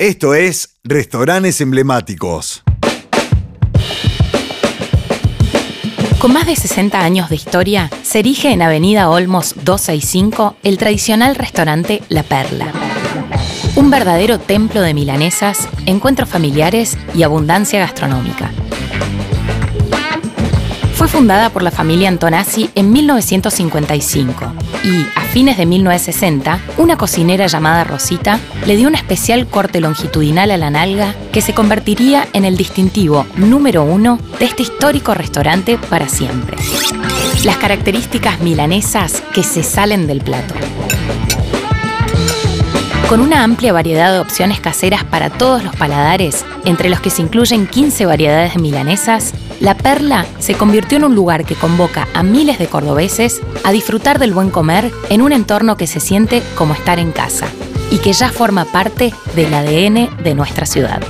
Esto es Restaurantes Emblemáticos. Con más de 60 años de historia, se erige en Avenida Olmos 265 el tradicional restaurante La Perla. Un verdadero templo de milanesas, encuentros familiares y abundancia gastronómica. Fue fundada por la familia Antonazzi en 1955 y, a fines de 1960, una cocinera llamada Rosita le dio un especial corte longitudinal a la nalga que se convertiría en el distintivo número uno de este histórico restaurante para siempre. Las características milanesas que se salen del plato. Con una amplia variedad de opciones caseras para todos los paladares, entre los que se incluyen 15 variedades de milanesas, La Perla se convirtió en un lugar que convoca a miles de cordobeses a disfrutar del buen comer en un entorno que se siente como estar en casa y que ya forma parte del ADN de nuestra ciudad.